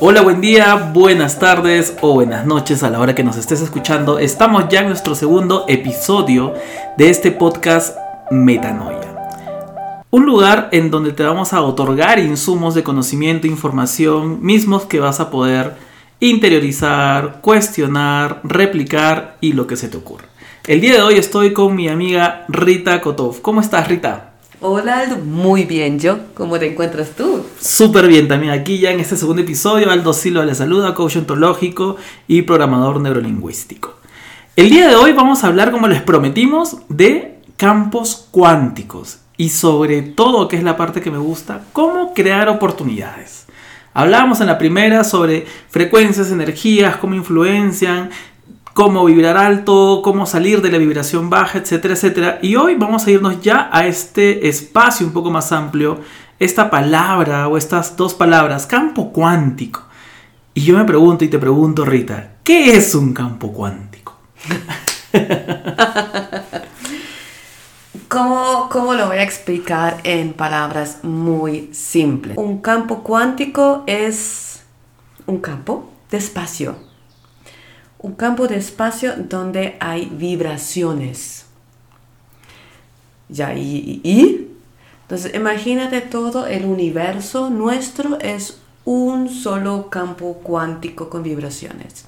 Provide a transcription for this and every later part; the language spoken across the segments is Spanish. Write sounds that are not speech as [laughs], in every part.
Hola, buen día, buenas tardes o buenas noches a la hora que nos estés escuchando. Estamos ya en nuestro segundo episodio de este podcast Metanoia. Un lugar en donde te vamos a otorgar insumos de conocimiento, información, mismos que vas a poder interiorizar, cuestionar, replicar y lo que se te ocurra. El día de hoy estoy con mi amiga Rita Kotov. ¿Cómo estás, Rita? Hola Aldo, muy bien yo. ¿Cómo te encuentras tú? Súper bien también aquí ya en este segundo episodio. Aldo Silva le saluda, coach ontológico y programador neurolingüístico. El día de hoy vamos a hablar, como les prometimos, de campos cuánticos y sobre todo, que es la parte que me gusta, cómo crear oportunidades. Hablábamos en la primera sobre frecuencias, energías, cómo influencian, cómo vibrar alto, cómo salir de la vibración baja, etcétera, etcétera. Y hoy vamos a irnos ya a este espacio un poco más amplio, esta palabra o estas dos palabras, campo cuántico. Y yo me pregunto y te pregunto, Rita, ¿qué es un campo cuántico? ¿Cómo, ¿Cómo, lo voy a explicar en palabras muy simples? Un campo cuántico es un campo de espacio un campo de espacio donde hay vibraciones. Ya, y, y, entonces imagínate todo el universo nuestro es un solo campo cuántico con vibraciones.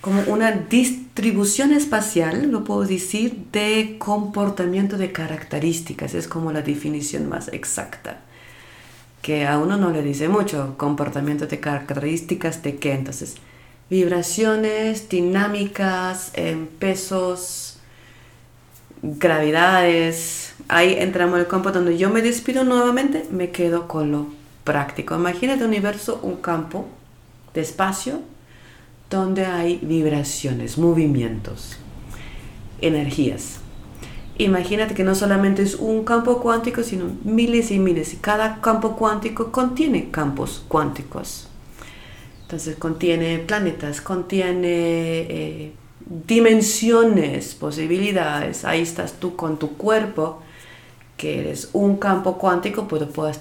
Como una distribución espacial, lo puedo decir, de comportamiento de características. Es como la definición más exacta. Que a uno no le dice mucho. Comportamiento de características de qué. Entonces, vibraciones, dinámicas, pesos, gravidades. Ahí entramos en el campo donde yo me despido nuevamente, me quedo con lo práctico. Imagínate un universo, un campo de espacio donde hay vibraciones, movimientos, energías. Imagínate que no solamente es un campo cuántico, sino miles y miles. Y cada campo cuántico contiene campos cuánticos. Entonces contiene planetas, contiene eh, dimensiones, posibilidades. Ahí estás tú con tu cuerpo, que eres un campo cuántico, pero puedes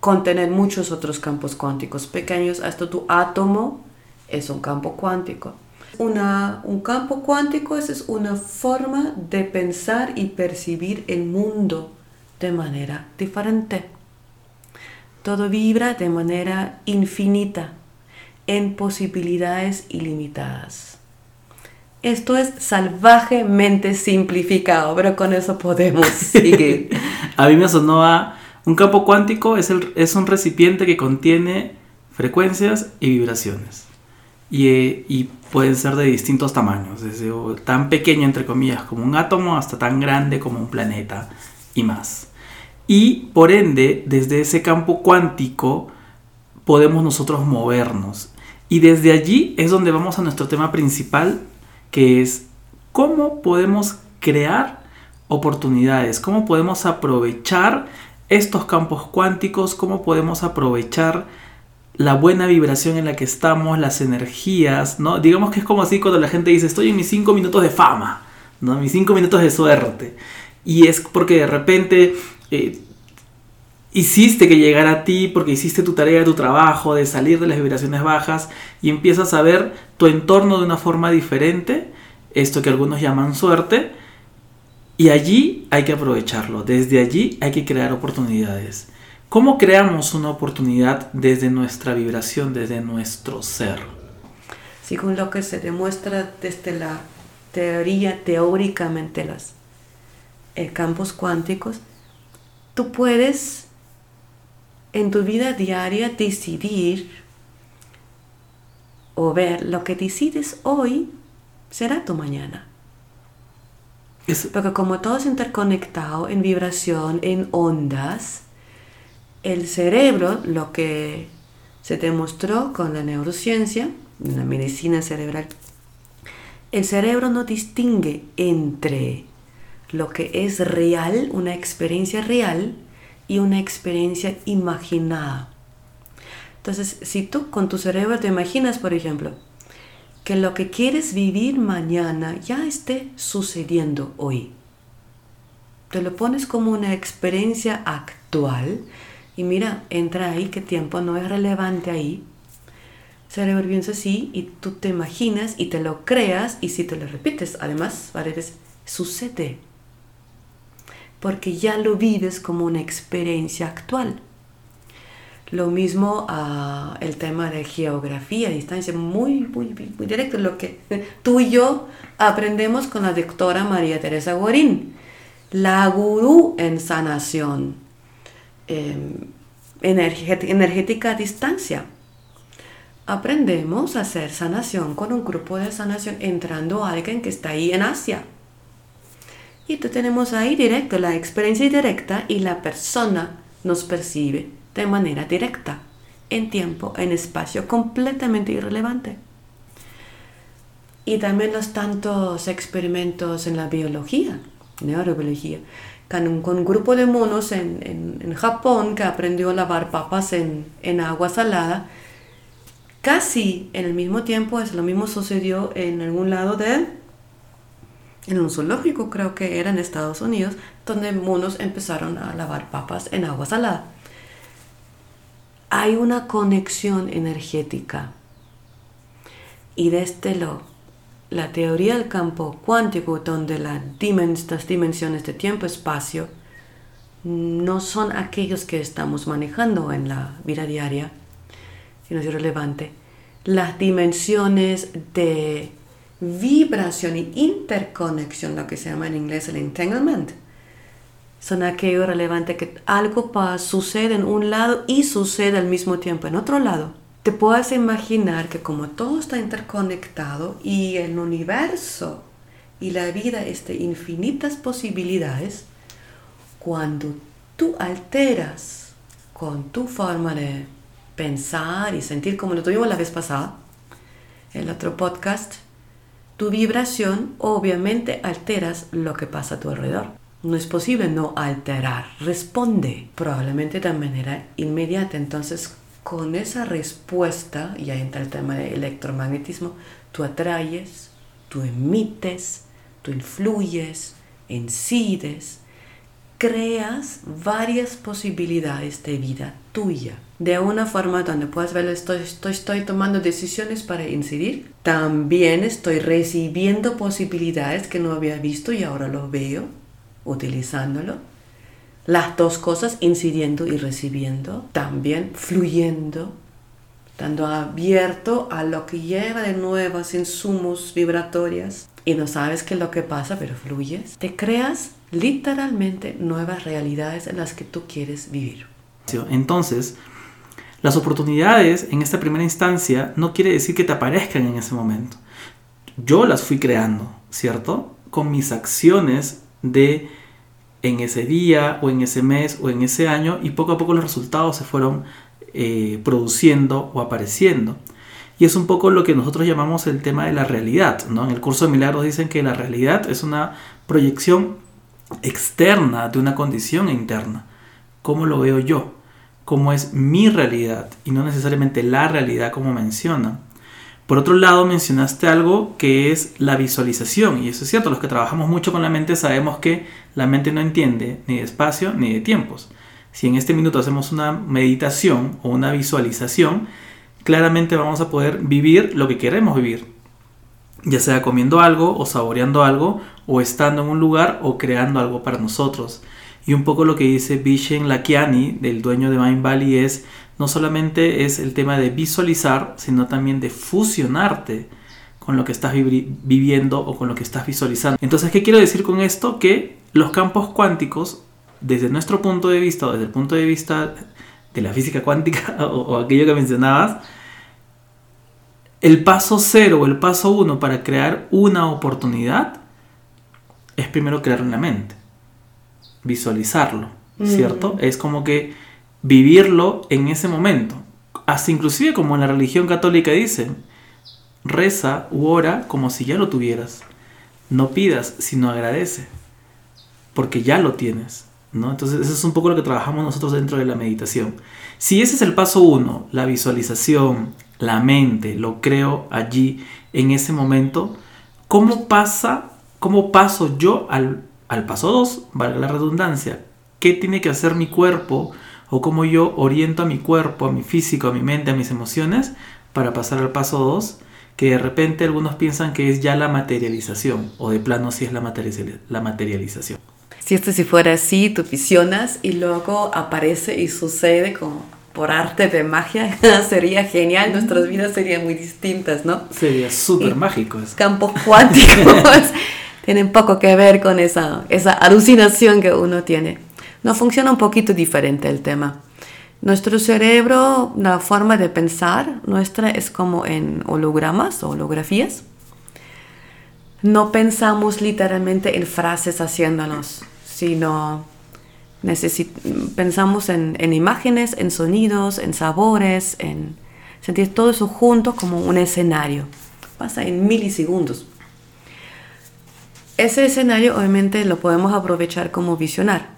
contener muchos otros campos cuánticos pequeños. Hasta tu átomo es un campo cuántico. Un campo cuántico es una forma de pensar y percibir el mundo de manera diferente. Todo vibra de manera infinita en posibilidades ilimitadas. Esto es salvajemente simplificado, pero con eso podemos [laughs] seguir. a mí me sonó a un campo cuántico es, el, es un recipiente que contiene frecuencias y vibraciones. Y, eh, y, pueden ser de distintos tamaños, desde tan pequeño entre comillas como un átomo hasta tan grande como un planeta y más. Y por ende, desde ese campo cuántico podemos nosotros movernos y desde allí es donde vamos a nuestro tema principal, que es cómo podemos crear oportunidades, cómo podemos aprovechar estos campos cuánticos, cómo podemos aprovechar la buena vibración en la que estamos, las energías, ¿no? Digamos que es como así cuando la gente dice, estoy en mis cinco minutos de fama, ¿no? Mis cinco minutos de suerte. Y es porque de repente eh, hiciste que llegara a ti porque hiciste tu tarea, tu trabajo, de salir de las vibraciones bajas y empiezas a ver tu entorno de una forma diferente, esto que algunos llaman suerte, y allí hay que aprovecharlo, desde allí hay que crear oportunidades. ¿Cómo creamos una oportunidad desde nuestra vibración, desde nuestro ser? Según lo que se demuestra desde la teoría, teóricamente, los eh, campos cuánticos, tú puedes en tu vida diaria decidir o ver lo que decides hoy será tu mañana. Porque como todo es interconectado en vibración, en ondas, el cerebro, lo que se demostró con la neurociencia, la medicina cerebral, el cerebro no distingue entre lo que es real, una experiencia real, y una experiencia imaginada. Entonces, si tú con tu cerebro te imaginas, por ejemplo, que lo que quieres vivir mañana ya esté sucediendo hoy, te lo pones como una experiencia actual, Y mira, entra ahí, que tiempo no es relevante ahí. cerebro piensa así y tú te imaginas y te lo creas y si te lo repites, además, varias veces, sucede. Porque ya lo vives como una experiencia actual. Lo mismo a el tema de geografía, distancia, muy, muy, muy directo, lo que [laughs] tú y yo aprendemos con la doctora María Teresa Guarín, la gurú en sanación em, energética a distancia. Aprendemos a hacer sanación con un grupo de sanación entrando a alguien que está ahí en Asia. Y tú tenemos ahí directo la experiencia directa y la persona nos percibe de manera directa, en tiempo, en espacio, completamente irrelevante. Y también los tantos experimentos en la biología, neurobiología, con, con un grupo de monos en, en, Japón que aprendió a lavar papas en, en agua salada, casi en el mismo tiempo, es lo mismo sucedió en algún lado de en un zoológico, creo que era en Estados Unidos, donde monos empezaron a lavar papas en agua salada hay una conexión energética. Y desde lo, la teoría del campo cuántico, donde las dimensiones de tiempo-espacio no son aquellos que estamos manejando en la vida diaria, sino es irrelevante, las dimensiones de vibración y interconexión, lo que se llama en inglés el entanglement, son aquello relevante que algo sucede en un lado y sucede al mismo tiempo en otro lado. Te puedes imaginar que como todo está interconectado y el universo y la vida es de infinitas posibilidades, cuando tú alteras con tu forma de pensar y sentir como lo tuvimos la vez pasada, el otro podcast, tu vibración obviamente alteras lo que pasa a tu alrededor. No es posible no alterar. Responde probablemente de manera inmediata. Entonces, con esa respuesta, ya entra el tema del electromagnetismo, tú atraes, tú emites, tú influyes, incides, creas varias posibilidades de vida tuya. De una forma donde puedes ver, estoy tomando decisiones para incidir. También estoy recibiendo posibilidades que no había visto y ahora lo veo utilizándolo. Las dos cosas, incidiendo y recibiendo, también fluyendo, estando abierto a lo que lleva de nuevas insumos vibratorias. Y no sabes qué es lo que pasa, pero fluyes. Te creas literalmente nuevas realidades en las que tú quieres vivir. Entonces, las oportunidades en esta primera instancia no quiere decir que te aparezcan en ese momento. Yo las fui creando, ¿cierto? Con mis acciones de en ese día o en ese mes o en ese año y poco a poco los resultados se fueron eh, produciendo o apareciendo. Y es un poco lo que nosotros llamamos el tema de la realidad. ¿no? En el curso de milagros dicen que la realidad es una proyección externa de una condición interna. ¿Cómo lo veo yo? ¿Cómo es mi realidad? Y no necesariamente la realidad como mencionan. Por otro lado, mencionaste algo que es la visualización, y eso es cierto, los que trabajamos mucho con la mente sabemos que la mente no entiende ni de espacio ni de tiempos. Si en este minuto hacemos una meditación o una visualización, claramente vamos a poder vivir lo que queremos vivir, ya sea comiendo algo o saboreando algo, o estando en un lugar o creando algo para nosotros. Y un poco lo que dice Vishen Lakiani, del dueño de Mind Valley, es no solamente es el tema de visualizar, sino también de fusionarte con lo que estás viviendo o con lo que estás visualizando. Entonces, ¿qué quiero decir con esto? Que los campos cuánticos, desde nuestro punto de vista o desde el punto de vista de la física cuántica [laughs] o, aquello que mencionabas, el paso cero o el paso uno para crear una oportunidad es primero crearlo en la mente, visualizarlo, ¿cierto? Es como que vivirlo en ese momento. Hasta inclusive como en la religión católica dicen, reza u ora como si ya lo tuvieras. No pidas, sino agradece, porque ya lo tienes. ¿no? Entonces eso es un poco lo que trabajamos nosotros dentro de la meditación. Si ese es el paso uno, la visualización, la mente, lo creo allí en ese momento, ¿cómo pasa, cómo paso yo al, al paso dos, valga la redundancia? ¿Qué tiene que hacer mi cuerpo? o cómo yo oriento a mi cuerpo, a mi físico, a mi mente, a mis emociones para pasar al paso 2, que de repente algunos piensan que es ya la materialización o de plano si es la, la materialización. Si esto si fuera así, tú visionas y luego aparece y sucede como por arte de magia, [laughs] sería genial, nuestras vidas serían muy distintas, ¿no? Sería súper mágico. Campos cuánticos [laughs] tienen poco que ver con esa, esa alucinación que uno tiene. No funciona un poquito diferente el tema. Nuestro cerebro, la forma de pensar nuestra es como en hologramas o holografías. No pensamos literalmente en frases haciéndonos, sino pensamos en, en, imágenes, en sonidos, en sabores, en sentir todo eso junto como un escenario. Pasa en milisegundos. Ese escenario obviamente lo podemos aprovechar como visionar,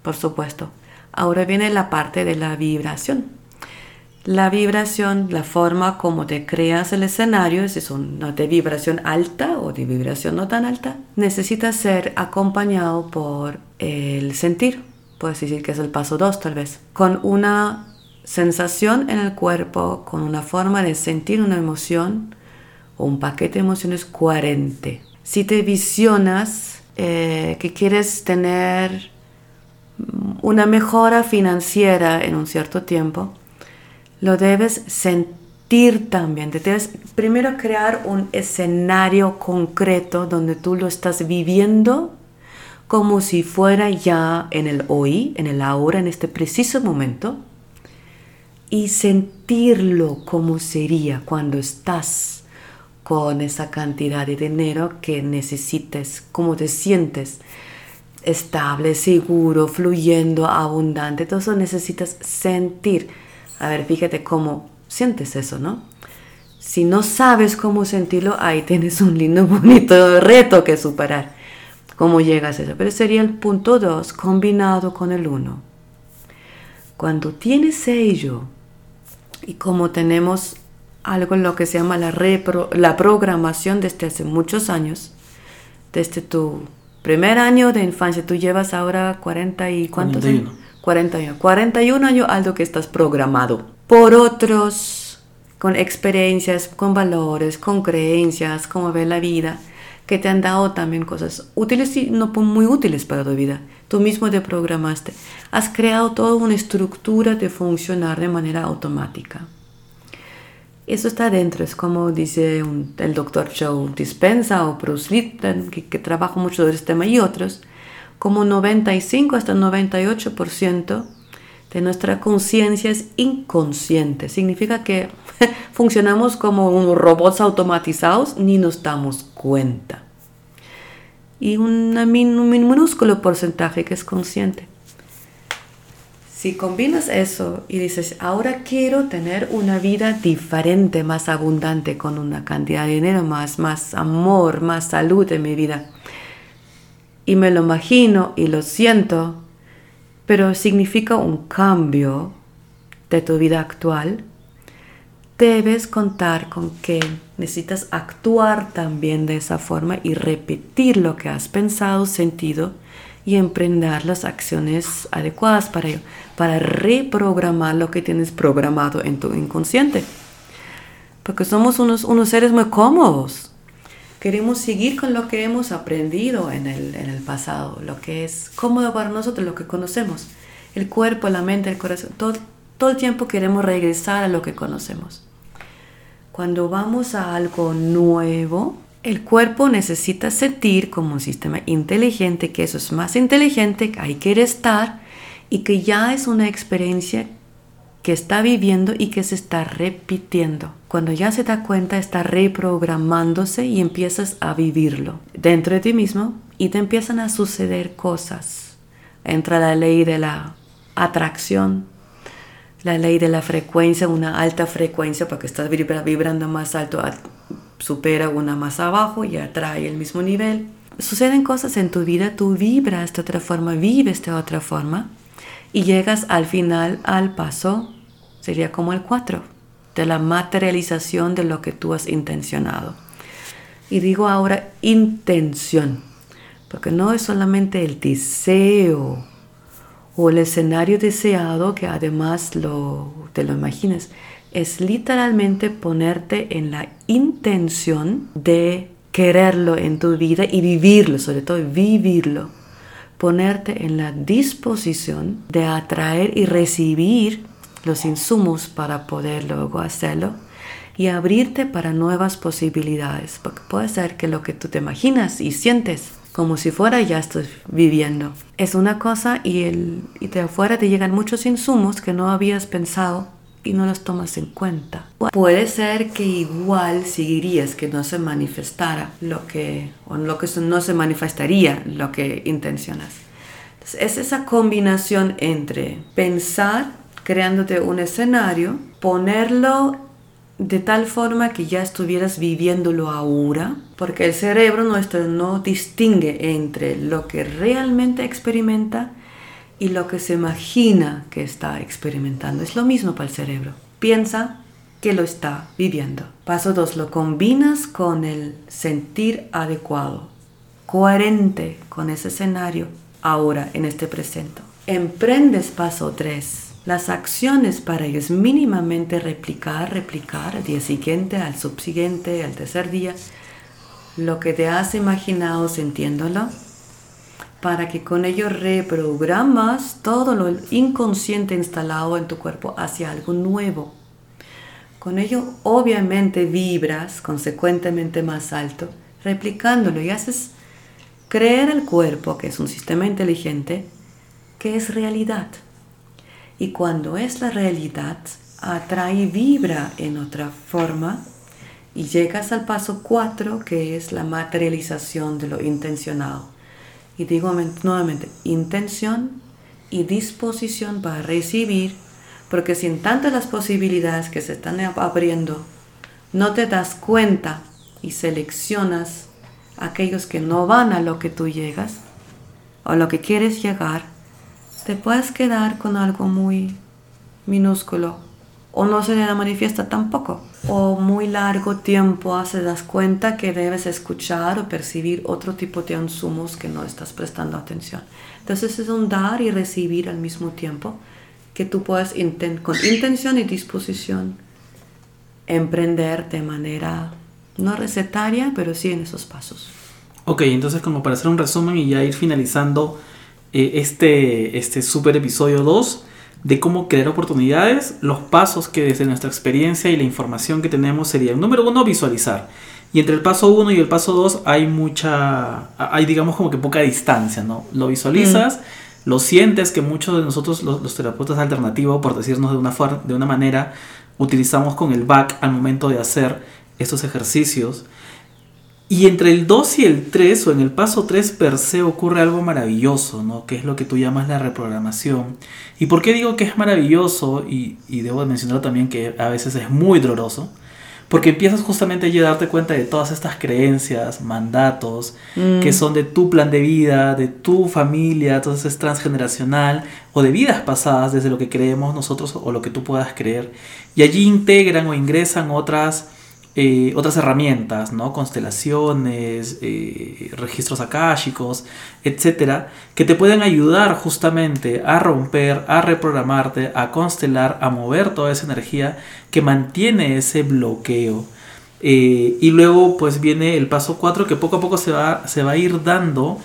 por supuesto. Ahora viene la parte de la vibración. La vibración, la forma como te creas el escenario, si es una de vibración alta o de vibración no tan alta, necesita ser acompañado por el sentir. Puedes decir que es el paso 2 tal vez. Con una sensación en el cuerpo, con una forma de sentir una emoción o un paquete de emociones coherente. Si te visionas eh, que quieres tener una mejora financiera en un cierto tiempo, lo debes sentir también. Debes primero crear un escenario concreto donde tú lo estás viviendo como si fuera ya en el hoy, en el ahora, en este preciso momento, y sentirlo como sería cuando estás con esa cantidad de dinero que necesites, cómo te sientes estable, seguro, fluyendo, abundante. Todo eso necesitas sentir. A ver, fíjate cómo sientes eso, ¿no? Si no sabes cómo sentirlo, ahí tienes un lindo, [laughs] bonito reto que superar. ¿Cómo llegas a eso? Pero sería el punto 2 combinado con el 1. Cuando tienes ello, y como tenemos algo en lo que se llama la, la programación desde hace muchos años, desde tu primer año de infancia, tú llevas ahora 40 y cuántos 41. años? 41. 41 años algo que estás programado por otros, con experiencias, con valores, con creencias, cómo ve la vida, que te han dado también cosas útiles y no muy útiles para tu vida. Tú mismo te programaste. Has creado toda una estructura de funcionar de manera automática. Eso está dentro, es como dice el doctor Joe Dispensa o Bruce Lipton, que, trabaja mucho sobre este tema, y otros, como 95 hasta 98% de nuestra conciencia es inconsciente. Significa que [laughs] funcionamos como robots automatizados ni nos damos cuenta. Y un minúsculo porcentaje que es consciente. Si combinas eso y dices, ahora quiero tener una vida diferente, más abundante, con una cantidad de dinero más, más amor, más salud en mi vida, y me lo imagino y lo siento, pero significa un cambio de tu vida actual, debes contar con que necesitas actuar también de esa forma y repetir lo que has pensado, sentido y emprender las acciones adecuadas para ello, para reprogramar lo que tienes programado en tu inconsciente. Porque somos unos, unos seres muy cómodos. Queremos seguir con lo que hemos aprendido en el, en el pasado, lo que es cómodo para nosotros, lo que conocemos. El cuerpo, la mente, el corazón, todo, todo el tiempo queremos regresar a lo que conocemos. Cuando vamos a algo nuevo, el cuerpo necesita sentir como un sistema inteligente, que eso es más inteligente, que ahí quiere estar y que ya es una experiencia que está viviendo y que se está repitiendo. Cuando ya se da cuenta, está reprogramándose y empiezas a vivirlo dentro de ti mismo y te empiezan a suceder cosas. Entra la ley de la atracción, la ley de la frecuencia, una alta frecuencia, porque estás vibrando más alto supera una más abajo y atrae el mismo nivel. Suceden cosas en tu vida, tú vibras de otra forma, vives de otra forma y llegas al final al paso, sería como el 4, de la materialización de lo que tú has intencionado. Y digo ahora intención, porque no es solamente el deseo o el escenario deseado que además lo, te lo imagines, es literalmente ponerte en la intención de quererlo en tu vida y vivirlo, sobre todo vivirlo. Ponerte en la disposición de atraer y recibir los insumos para poder luego hacerlo y abrirte para nuevas posibilidades, porque puede ser que lo que tú te imaginas y sientes como si fuera ya estás viviendo. Es una cosa y, el, y de afuera te llegan muchos insumos que no habías pensado y no los tomas en cuenta. Puede ser que igual seguirías que no se manifestara lo que, o lo que no se manifestaría lo que intencionas. es esa combinación entre pensar, creándote un escenario, ponerlo de tal forma que ya estuvieras viviéndolo ahora, porque el cerebro nuestro no distingue entre lo que realmente experimenta y lo que se imagina que está experimentando. Es lo mismo para el cerebro. Piensa que lo está viviendo. Paso 2. Lo combinas con el sentir adecuado, coherente con ese escenario ahora, en este presente. Emprendes paso 3 las acciones para ellos mínimamente replicar, replicar al día siguiente, al subsiguiente, al tercer día, lo que te has imaginado sintiéndolo, para que con ello reprogramas todo lo inconsciente instalado en tu cuerpo hacia algo nuevo. Con ello obviamente vibras consecuentemente más alto, replicándolo y haces creer al cuerpo, que es un sistema inteligente, que es realidad. Y cuando es la realidad, atrae y vibra en otra forma y llegas al paso 4 que es la materialización de lo intencionado. Y digo nuevamente, intención y disposición para recibir, porque sin tantas las posibilidades que se están abriendo, no te das cuenta y seleccionas aquellos que no van a lo que tú llegas o lo que quieres llegar te puedes quedar con algo muy minúsculo o no se le manifiesta tampoco. O muy largo tiempo se das cuenta que debes escuchar o percibir otro tipo de insumos que no estás prestando atención. Entonces es un dar y recibir al mismo tiempo que tú puedes con intención y disposición emprender de manera no recetaria, pero sí en esos pasos. Ok, entonces como para hacer un resumen y ya ir finalizando eh, este, este super episodio 2 de cómo crear oportunidades, los pasos que desde nuestra experiencia y la información que tenemos serían, número uno, visualizar. Y entre el paso 1 y el paso 2 hay mucha, hay digamos como que poca distancia, ¿no? Lo visualizas, mm. lo sientes que muchos de nosotros, los, terapeutas alternativos, por decirnos de una, de una manera, utilizamos con el back al momento de hacer estos ejercicios. Y entre el 2 y el 3, o en el paso 3 per se, ocurre algo maravilloso, ¿no? Que es lo que tú llamas la reprogramación. ¿Y por qué digo que es maravilloso? Y, y debo mencionar también que a veces es muy doloroso. Porque empiezas justamente a darte cuenta de todas estas creencias, mandatos, mm. que son de tu plan de vida, de tu familia, entonces es transgeneracional, o de vidas pasadas desde lo que creemos nosotros o lo que tú puedas creer. Y allí integran o ingresan otras eh, otras herramientas, ¿no? constelaciones, eh, registros akáshicos, etcétera, que te pueden ayudar justamente a romper, a reprogramarte, a constelar, a mover toda esa energía que mantiene ese bloqueo. Eh, y luego pues viene el paso 4 que poco a poco se va, se va a ir dando.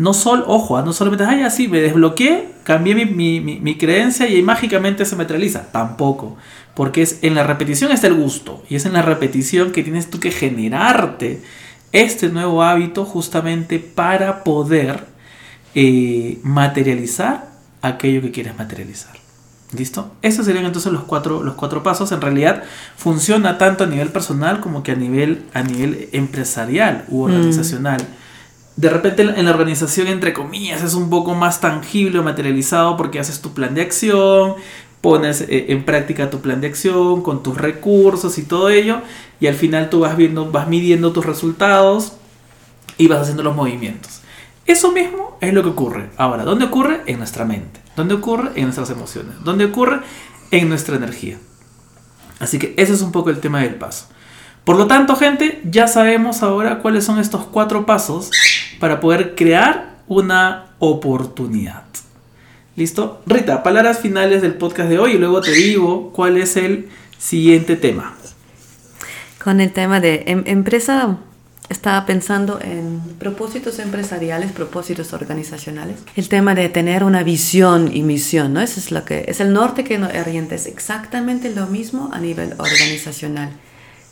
No solo, ojo, ¿ah? no solamente, ay, así me desbloqueé, cambié mi, mi creencia y ahí mágicamente se materializa. Tampoco porque es en la repetición está el gusto y es en la repetición que tienes tú que generarte este nuevo hábito justamente para poder eh, materializar aquello que quieres materializar. ¿Listo? Esos serían entonces los cuatro, los cuatro pasos. En realidad funciona tanto a nivel personal como que a nivel, a nivel empresarial u mm. De repente en la organización, entre comillas, es un poco más tangible o materializado porque haces tu plan de acción, pones eh, en práctica tu plan de acción con tus recursos y todo ello y al final tú vas viendo, vas midiendo tus resultados y vas haciendo los movimientos. Eso mismo es lo que ocurre. Ahora, ¿dónde ocurre? En nuestra mente. ¿Dónde ocurre? En nuestras emociones. ¿Dónde ocurre? En nuestra energía. Así que ese es un poco el tema del paso. Por lo tanto, gente, ya sabemos ahora cuáles son estos cuatro pasos para poder crear una oportunidad. ¿Listo? Rita, palabras finales del podcast de hoy y luego te digo cuál es el siguiente tema. Con el tema de em- empresa, estaba pensando en propósitos empresariales, propósitos organizacionales. El tema de tener una visión y misión, ¿no? Eso es lo que es el norte que nos orienta. Es exactamente lo mismo a nivel organizacional.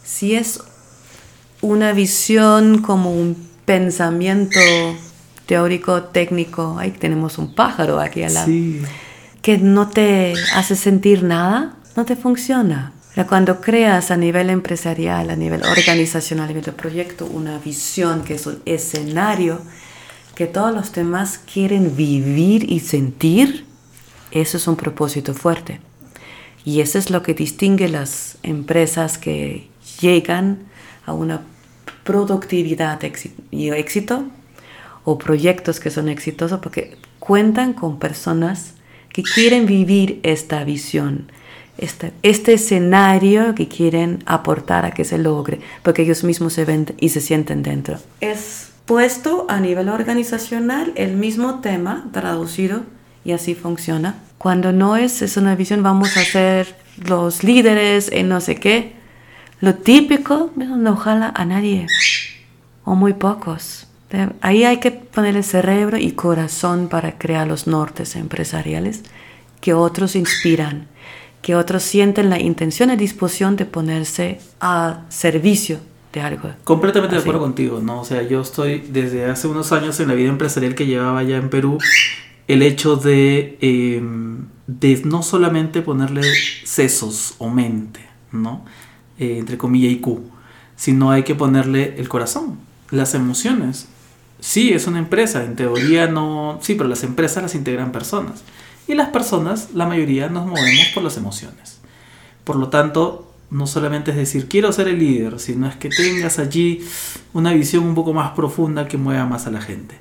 Si es una visión como un pensamiento teórico, técnico, ahí tenemos un pájaro aquí al lado, Sí. que no te hace sentir nada, no te funciona. Cuando creas a nivel empresarial, a nivel organizacional, a nivel de proyecto, una visión que es un escenario que todos los demás quieren vivir y sentir, eso es un propósito fuerte. Y eso es lo que distingue las empresas que llegan a una productividad y éxito o proyectos que son exitosos porque cuentan con personas que quieren vivir esta visión, este, este escenario que quieren aportar a que se logre, porque ellos mismos se ven y se sienten dentro. Es puesto a nivel organizacional el mismo tema traducido y así funciona. Cuando no es, es una visión, vamos a ser los líderes en no sé qué. Lo típico no jala a nadie o muy pocos. De- Ahí hay que ponerle cerebro y corazón para crear los nortes empresariales que otros inspiran, que otros sienten la intención y disposición de ponerse a servicio de algo. Completamente de Así. acuerdo contigo, ¿no? O sea, yo estoy desde hace unos años en la vida empresarial que llevaba ya en Perú, el hecho de, eh, de no solamente ponerle sesos o mente, ¿no? Eh, entre comillas y Q, sino hay que ponerle el corazón, las emociones. Sí, es una empresa, en teoría no... Sí, pero las empresas las integran personas. Y las personas, la mayoría, nos movemos por las emociones. Por lo tanto, no solamente es decir quiero ser el líder, sino es que tengas allí una visión un poco más profunda que mueva más a la gente.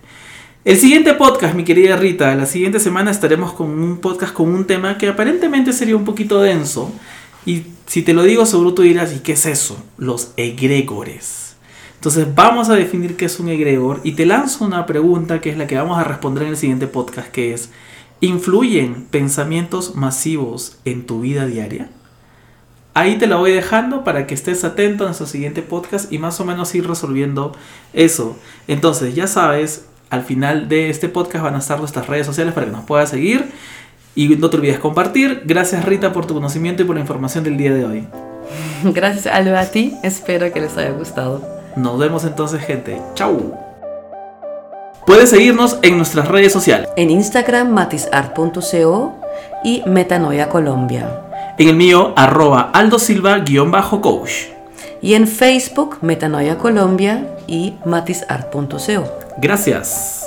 El siguiente podcast, mi querida Rita, la siguiente semana estaremos con un podcast con un tema que aparentemente sería un poquito denso. Y si te lo digo, seguro tú dirás, ¿y qué es eso? Los egregores. Entonces vamos a definir qué es un egregor y te lanzo una pregunta que es la que vamos a responder en el siguiente podcast, que es, ¿influyen pensamientos masivos en tu vida diaria? Ahí te la voy dejando para que estés atento a nuestro siguiente podcast y más o menos ir resolviendo eso. Entonces, ya sabes, al final de este podcast van a estar nuestras redes sociales para que nos puedas seguir. Y no te olvides compartir. Gracias Rita por tu conocimiento y por la información del día de hoy. [laughs] Gracias Alba a ti, espero que les haya gustado. Nos vemos entonces gente. Chau. Puedes seguirnos en nuestras redes sociales. En Instagram matisart.co y Metanoia Colombia. En el mío, arroba Aldo Silva-coach. Y en Facebook Metanoia Colombia y matisart.co. Gracias.